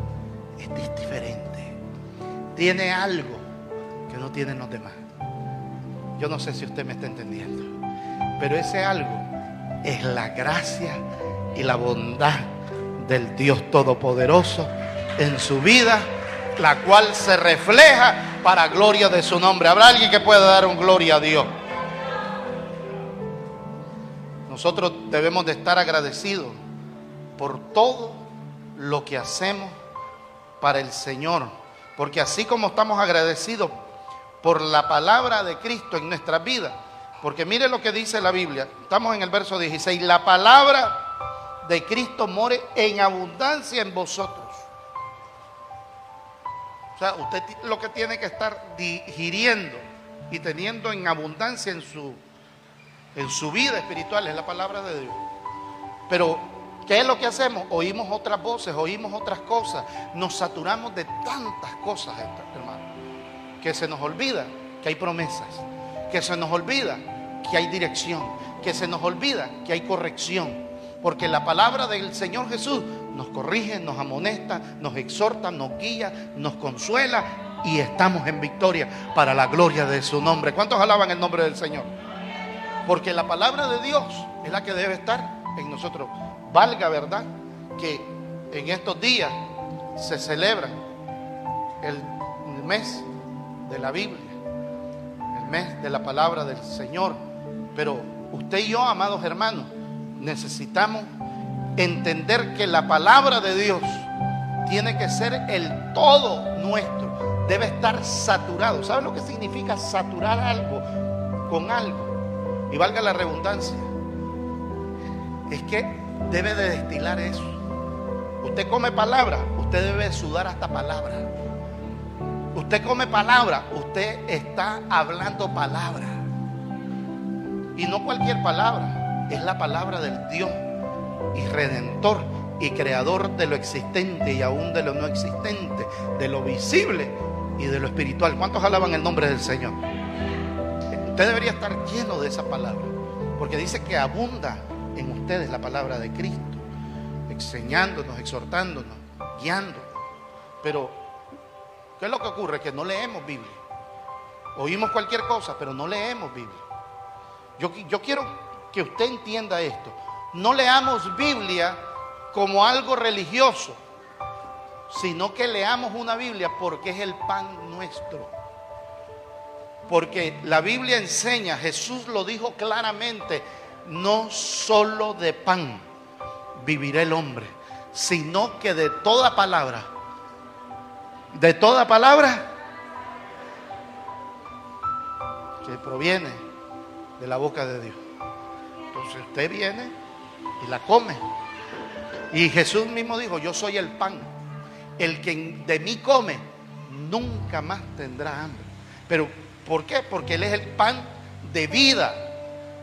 este es diferente. Tiene algo que no tienen los demás. Yo no sé si usted me está entendiendo, pero ese algo es la gracia y la bondad del Dios Todopoderoso en su vida la cual se refleja para gloria de su nombre. ¿Habrá alguien que pueda dar un gloria a Dios? Nosotros debemos de estar agradecidos por todo lo que hacemos para el Señor. Porque así como estamos agradecidos por la palabra de Cristo en nuestras vidas, porque mire lo que dice la Biblia, estamos en el verso 16, la palabra de Cristo more en abundancia en vosotros. O sea, usted lo que tiene que estar digiriendo y teniendo en abundancia en su, en su vida espiritual es la palabra de Dios. Pero ¿Qué es lo que hacemos? Oímos otras voces, oímos otras cosas, nos saturamos de tantas cosas, hermano, que se nos olvida que hay promesas, que se nos olvida que hay dirección, que se nos olvida que hay corrección, porque la palabra del Señor Jesús nos corrige, nos amonesta, nos exhorta, nos guía, nos consuela y estamos en victoria para la gloria de su nombre. ¿Cuántos alaban el nombre del Señor? Porque la palabra de Dios es la que debe estar en nosotros valga, ¿verdad? Que en estos días se celebra el mes de la Biblia, el mes de la palabra del Señor. Pero usted y yo, amados hermanos, necesitamos entender que la palabra de Dios tiene que ser el todo nuestro. Debe estar saturado. ¿Sabe lo que significa saturar algo con algo? Y valga la redundancia. Es que debe de destilar eso. Usted come palabra, usted debe sudar hasta palabra. Usted come palabra, usted está hablando palabra. Y no cualquier palabra, es la palabra del Dios y redentor y creador de lo existente y aún de lo no existente, de lo visible y de lo espiritual. ¿Cuántos alaban el nombre del Señor? Usted debería estar lleno de esa palabra, porque dice que abunda en ustedes la palabra de Cristo, enseñándonos, exhortándonos, guiándonos. Pero, ¿qué es lo que ocurre? Que no leemos Biblia. Oímos cualquier cosa, pero no leemos Biblia. Yo, yo quiero que usted entienda esto. No leamos Biblia como algo religioso, sino que leamos una Biblia porque es el pan nuestro. Porque la Biblia enseña, Jesús lo dijo claramente, no solo de pan vivirá el hombre, sino que de toda palabra, de toda palabra que proviene de la boca de Dios. Entonces usted viene y la come. Y Jesús mismo dijo, yo soy el pan. El que de mí come nunca más tendrá hambre. Pero ¿por qué? Porque Él es el pan de vida.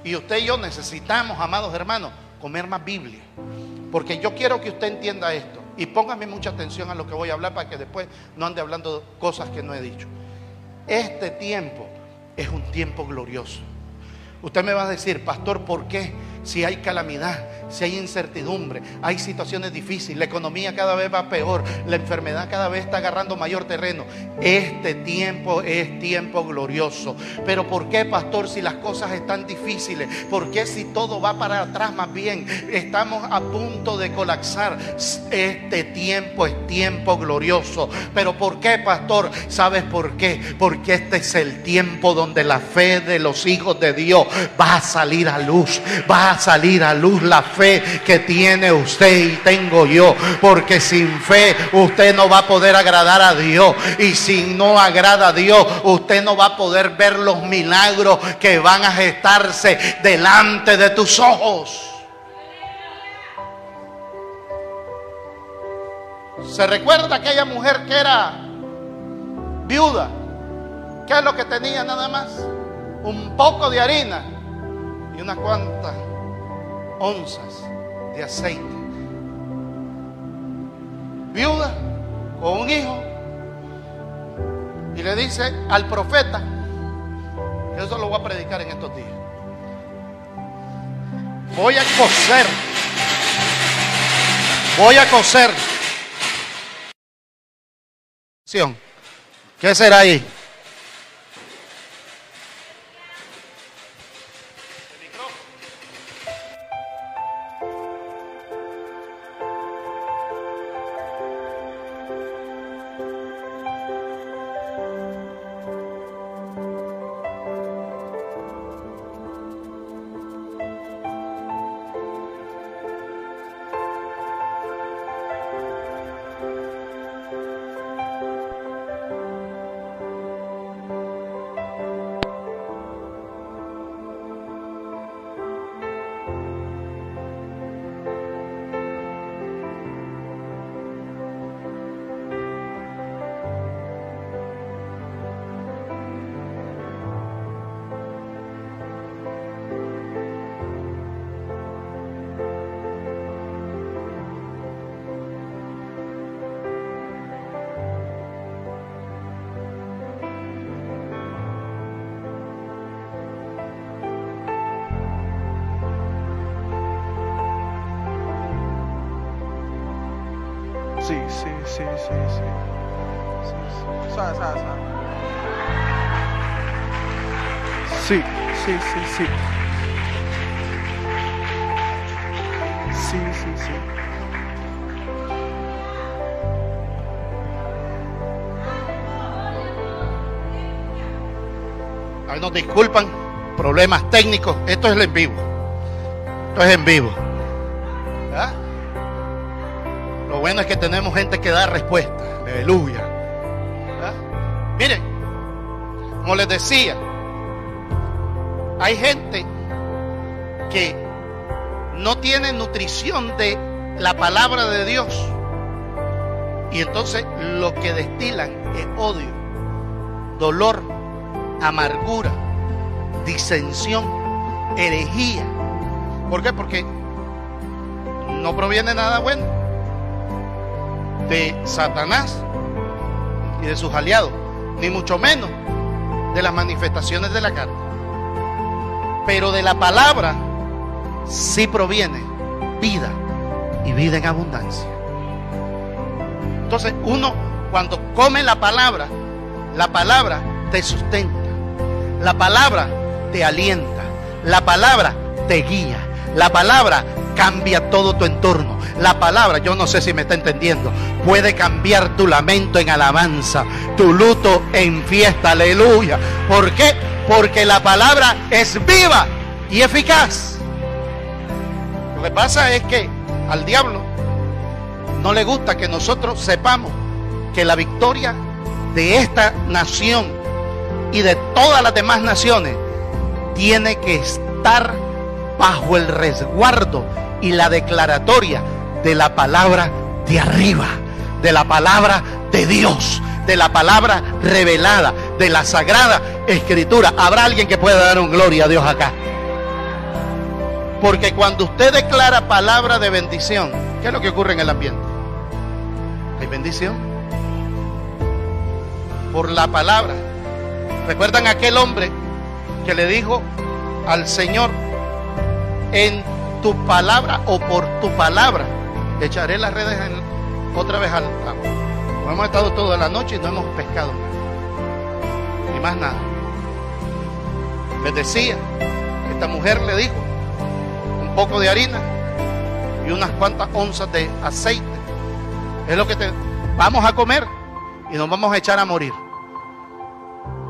Y usted y yo necesitamos, amados hermanos, comer más Biblia. Porque yo quiero que usted entienda esto. Y póngame mucha atención a lo que voy a hablar para que después no ande hablando cosas que no he dicho. Este tiempo es un tiempo glorioso. Usted me va a decir, pastor, ¿por qué? si hay calamidad, si hay incertidumbre, hay situaciones difíciles, la economía cada vez va peor, la enfermedad cada vez está agarrando mayor terreno. Este tiempo es tiempo glorioso. Pero ¿por qué, pastor, si las cosas están difíciles? ¿Por qué si todo va para atrás más bien? Estamos a punto de colapsar. Este tiempo es tiempo glorioso. Pero ¿por qué, pastor? ¿Sabes por qué? Porque este es el tiempo donde la fe de los hijos de Dios va a salir a luz, va a salir a luz la fe que tiene usted y tengo yo. Porque sin fe usted no va a poder agradar a Dios. Y si no agrada a Dios, usted no va a poder ver los milagros que van a gestarse delante de tus ojos. ¿Se recuerda aquella mujer que era viuda? ¿Qué es lo que tenía nada más? Un poco de harina y unas cuantas onzas de aceite. Viuda con un hijo y le dice al profeta, eso lo voy a predicar en estos días. Voy a coser, voy a coser. ¿Qué será ahí? Ay, nos disculpan, problemas técnicos. Esto es en vivo. Esto es en vivo. ¿Ah? Lo bueno es que tenemos gente que da respuesta. Aleluya. ¿Ah? Miren, como les decía, hay gente que no tiene nutrición de la palabra de Dios. Y entonces lo que destilan es odio, dolor, amargura, disensión, herejía. ¿Por qué? Porque no proviene nada bueno de Satanás y de sus aliados, ni mucho menos de las manifestaciones de la carne. Pero de la palabra sí proviene vida y vida en abundancia. Entonces uno cuando come la palabra, la palabra te sustenta, la palabra te alienta, la palabra te guía, la palabra cambia todo tu entorno. La palabra, yo no sé si me está entendiendo, puede cambiar tu lamento en alabanza, tu luto en fiesta, aleluya. ¿Por qué? Porque la palabra es viva y eficaz. Lo que pasa es que al diablo no le gusta que nosotros sepamos que la victoria de esta nación y de todas las demás naciones tiene que estar bajo el resguardo y la declaratoria de la palabra de arriba, de la palabra de Dios, de la palabra revelada, de la sagrada escritura. ¿Habrá alguien que pueda dar un gloria a Dios acá? Porque cuando usted declara palabra de bendición, ¿qué es lo que ocurre en el ambiente? Hay bendición. Por la palabra. ¿Recuerdan aquel hombre que le dijo al Señor, en tu palabra o por tu palabra, echaré las redes otra vez al agua. hemos estado toda la noche y no hemos pescado nada. Ni más nada. Les decía, esta mujer le dijo, un poco de harina y unas cuantas onzas de aceite. Es lo que te vamos a comer y nos vamos a echar a morir.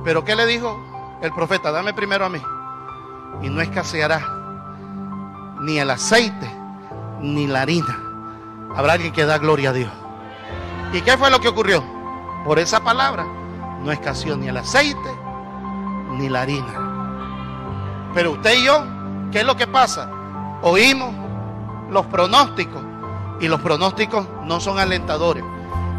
Pero ¿qué le dijo el profeta? Dame primero a mí. Y no escaseará ni el aceite ni la harina. Habrá alguien que da gloria a Dios. ¿Y qué fue lo que ocurrió? Por esa palabra no escaseó ni el aceite ni la harina. Pero usted y yo, ¿qué es lo que pasa? Oímos los pronósticos y los pronósticos no son alentadores.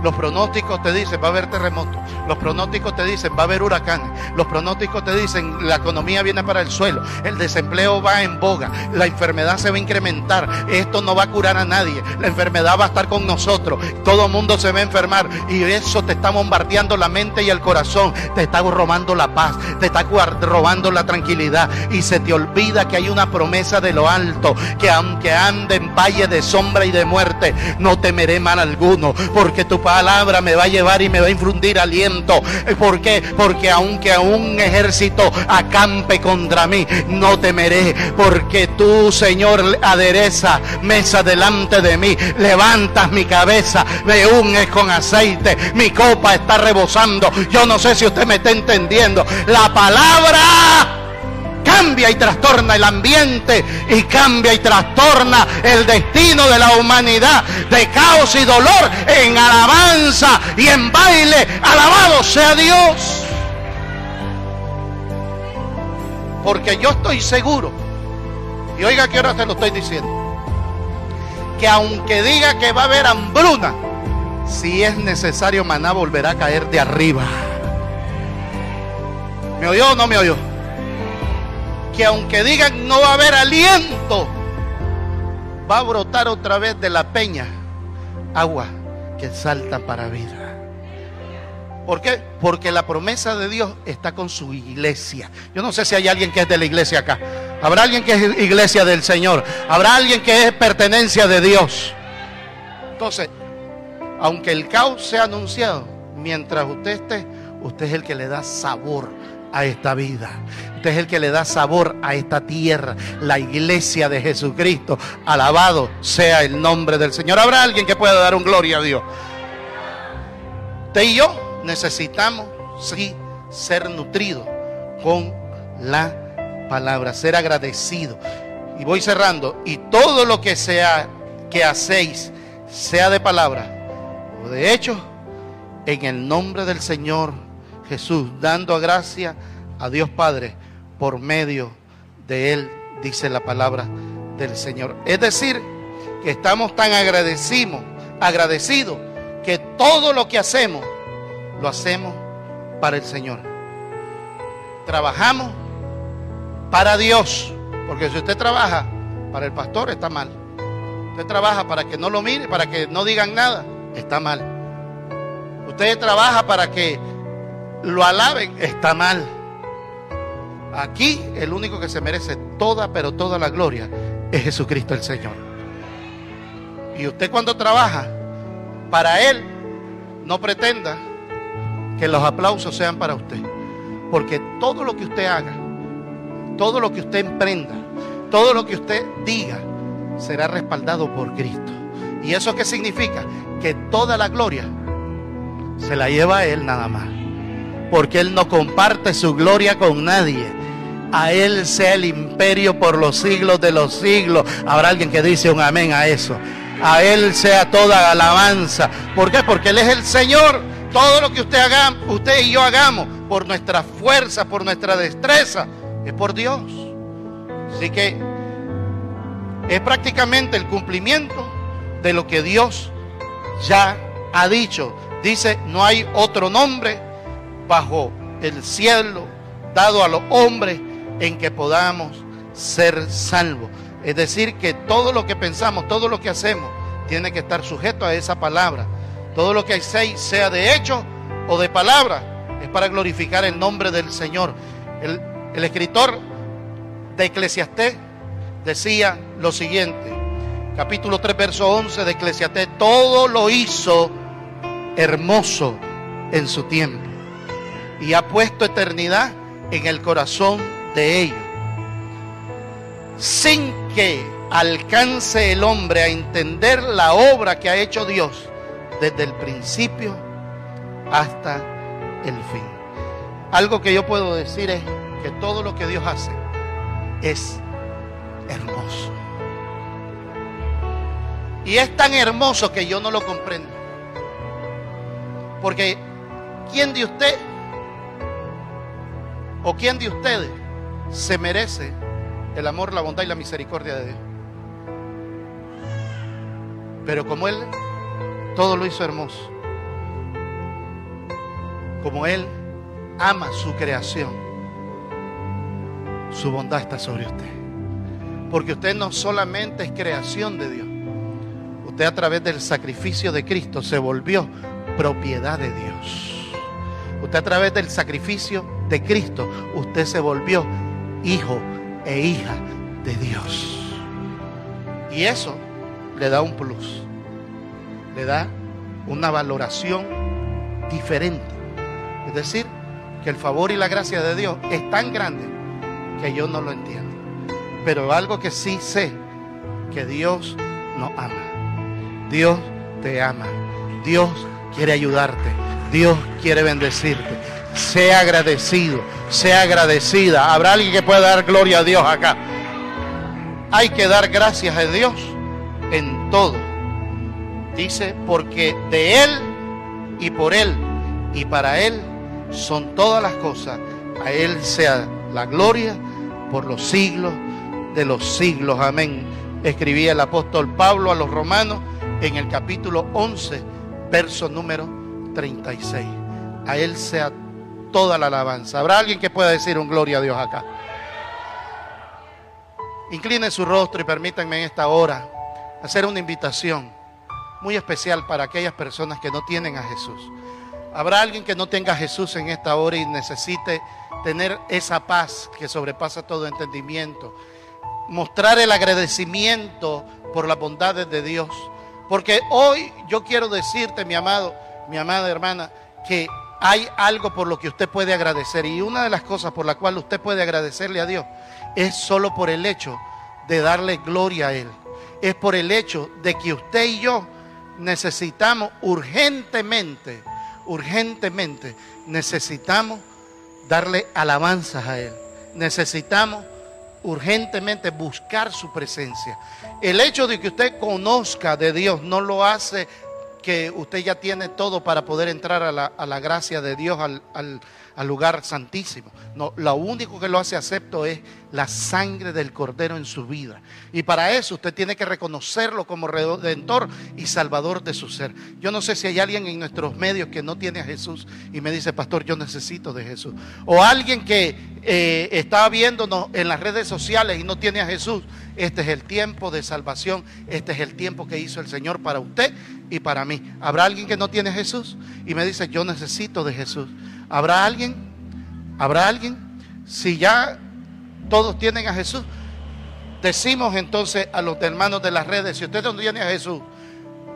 Los pronósticos te dicen va a haber terremotos. Los pronósticos te dicen va a haber huracanes. Los pronósticos te dicen la economía viene para el suelo. El desempleo va en boga. La enfermedad se va a incrementar. Esto no va a curar a nadie. La enfermedad va a estar con nosotros. Todo mundo se va a enfermar. Y eso te está bombardeando la mente y el corazón. Te está robando la paz. Te está robando la tranquilidad. Y se te olvida que hay una promesa de lo alto. Que aunque ande en valle de sombra y de muerte, no temeré mal alguno. Porque tu palabra me va a llevar y me va a infundir aliento. ¿Por qué? Porque aunque un ejército acampe contra mí, no temeré. Porque tú, Señor, adereza mesa delante de mí. Levantas mi cabeza, me unes con aceite. Mi copa está rebosando. Yo no sé si usted me está entendiendo. La palabra cambia y trastorna el ambiente y cambia y trastorna el destino de la humanidad de caos y dolor en alabanza y en baile. Alabado sea Dios. Porque yo estoy seguro, y oiga que ahora se lo estoy diciendo, que aunque diga que va a haber hambruna, si es necesario, maná volverá a caer de arriba. ¿Me oyó o no me oyó? Que aunque digan no va a haber aliento, va a brotar otra vez de la peña agua que salta para vida. ¿Por qué? Porque la promesa de Dios está con su iglesia. Yo no sé si hay alguien que es de la iglesia acá. Habrá alguien que es iglesia del Señor. Habrá alguien que es pertenencia de Dios. Entonces, Aunque el caos sea anunciado, mientras usted esté, usted es el que le da sabor a esta vida. Usted es el que le da sabor a esta tierra, la iglesia de Jesucristo. Alabado sea el nombre del Señor. ¿Habrá alguien que pueda dar un gloria a Dios? Usted y yo necesitamos, sí, ser nutridos con la palabra, ser agradecido. Y voy cerrando. Y todo lo que sea que hacéis, sea de palabra o de hecho, en el nombre del Señor Jesús, dando gracia a Dios Padre por medio de Él, dice la palabra del Señor. Es decir, que estamos tan agradecidos, agradecidos, que todo lo que hacemos, lo hacemos para el Señor. Trabajamos para Dios, porque si usted trabaja para el pastor, está mal. Usted trabaja para que no lo mire, para que no digan nada, está mal. Usted trabaja para que lo alaben, está mal. Aquí el único que se merece toda, pero toda la gloria es Jesucristo el Señor. Y usted cuando trabaja para Él, no pretenda que los aplausos sean para usted. Porque todo lo que usted haga, todo lo que usted emprenda, todo lo que usted diga, será respaldado por Cristo. ¿Y eso qué significa? Que toda la gloria se la lleva a Él nada más. Porque Él no comparte su gloria con nadie. A Él sea el imperio por los siglos de los siglos. Habrá alguien que dice un amén a eso. A Él sea toda alabanza. ¿Por qué? Porque Él es el Señor. Todo lo que usted haga, usted y yo hagamos por nuestra fuerza, por nuestra destreza, es por Dios. Así que es prácticamente el cumplimiento de lo que Dios ya ha dicho. Dice, no hay otro nombre bajo el cielo dado a los hombres en que podamos ser salvos. Es decir, que todo lo que pensamos, todo lo que hacemos, tiene que estar sujeto a esa palabra. Todo lo que hacéis, sea de hecho o de palabra, es para glorificar el nombre del Señor. El, escritor de Eclesiastés decía lo siguiente, capítulo 3, verso 11 de Eclesiastés, todo lo hizo hermoso en su tiempo y ha puesto eternidad en el corazón de ellos, sin que alcance el hombre a entender la obra que ha hecho Dios desde el principio hasta el fin. Algo que yo puedo decir es que todo lo que Dios hace es hermoso. Y es tan hermoso que yo no lo comprendo. Porque ¿quién de usted o quién de ustedes se merece el amor, la bondad y la misericordia de Dios? Pero como Él todo lo hizo hermoso. Como Él ama su creación, su bondad está sobre usted. Porque usted no solamente es creación de Dios, usted a través del sacrificio de Cristo se volvió propiedad de Dios. Usted a través del sacrificio de Cristo, usted se volvió hijo e hija de Dios. Y eso le da un plus, le da una valoración diferente. Es decir, que el favor y la gracia de Dios es tan grande que yo no lo entiendo. Pero algo que sí sé, que Dios nos ama. Dios te ama. Dios quiere ayudarte. Dios quiere bendecirte. Sea agradecido, sea agradecida. Habrá alguien que pueda dar gloria a Dios acá. Hay que dar gracias a Dios en todo. Dice, porque de Él y por Él y para Él son todas las cosas. A Él sea la gloria por los siglos de los siglos. Amén. Escribía el apóstol Pablo a los romanos en el capítulo 11, verso número 36. A Él sea toda la alabanza. ¿Habrá alguien que pueda decir un gloria a Dios acá? Incline su rostro y permítanme en esta hora hacer una invitación muy especial para aquellas personas que no tienen a Jesús. Habrá alguien que no tenga a Jesús en esta hora y necesite tener esa paz que sobrepasa todo entendimiento. Mostrar el agradecimiento por las bondades de Dios. Porque hoy yo quiero decirte, mi amado, mi amada hermana, que hay algo por lo que usted puede agradecer. Y una de las cosas por la cual usted puede agradecerle a Dios es solo por el hecho de darle gloria a Él. Es por el hecho de que usted y yo necesitamos urgentemente, urgentemente, necesitamos darle alabanzas a Él. Necesitamos urgentemente buscar su presencia. El hecho de que usted conozca de Dios no lo hace que usted ya tiene todo para poder entrar a la, gracia de Dios, al, al lugar santísimo. No, lo único que lo hace acepto es la sangre del Cordero en su vida. Y para eso usted tiene que reconocerlo como redentor y salvador de su ser. Yo no sé si hay alguien en nuestros medios que no tiene a Jesús y me dice, pastor, yo necesito de Jesús. O alguien que eh, está viéndonos en las redes sociales y no tiene a Jesús. Este es el tiempo de salvación. Este es el tiempo que hizo el Señor para usted y para mí. ¿Habrá alguien que no tiene a Jesús? Y me dice, yo necesito de Jesús. ¿Habrá alguien? ¿Habrá alguien? Si ya todos tienen a Jesús, decimos entonces a los hermanos de las redes, si usted no tiene a Jesús,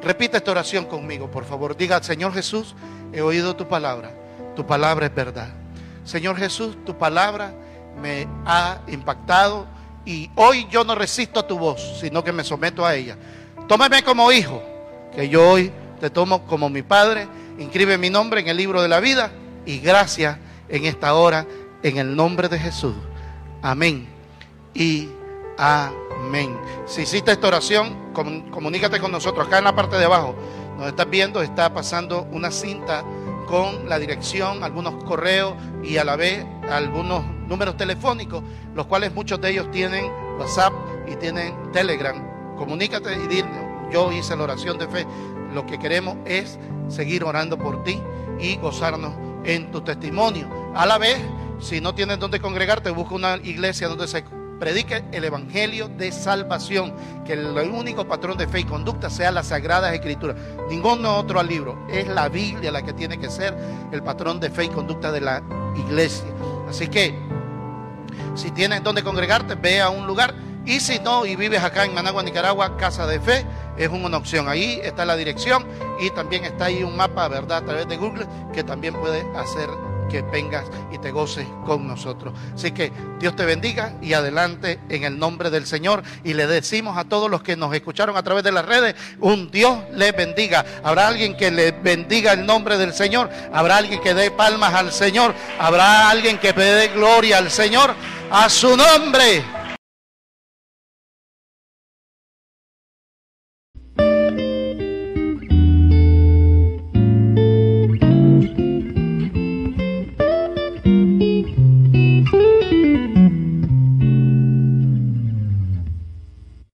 repita esta oración conmigo, por favor. Diga, Señor Jesús, he oído tu palabra. Tu palabra es verdad. Señor Jesús, tu palabra me ha impactado y hoy yo no resisto a tu voz, sino que me someto a ella. Tómame como hijo, que yo hoy te tomo como mi padre, inscribe mi nombre en el libro de la vida y gracias en esta hora, en el nombre de Jesús. Amén y amén. Si hiciste esta oración, comunícate con nosotros. Acá en la parte de abajo, nos estás viendo, está pasando una cinta con la dirección, algunos correos y a la vez algunos números telefónicos, los cuales muchos de ellos tienen WhatsApp y tienen Telegram. Comunícate y dile, yo hice la oración de fe. Lo que queremos es seguir orando por ti y gozarnos en tu testimonio. A la vez, si no tienes donde congregarte, busca una iglesia donde se predique el evangelio de salvación, que el único patrón de fe y conducta sea la Sagrada Escritura. Ningún otro libro, es la Biblia la que tiene que ser el patrón de fe y conducta de la iglesia. Así que, si tienes donde congregarte, ve a un lugar. Y si no, y vives acá en Managua, Nicaragua, Casa de Fe, es una opción. Ahí está la dirección y también está ahí un mapa, ¿verdad? A través de Google que también puede hacer que vengas y te goces con nosotros. Así que Dios te bendiga y adelante en el nombre del Señor. Y le decimos a todos los que nos escucharon a través de las redes, un Dios les bendiga. Habrá alguien que le bendiga el nombre del Señor. Habrá alguien que dé palmas al Señor. Habrá alguien que dé gloria al Señor. A su nombre.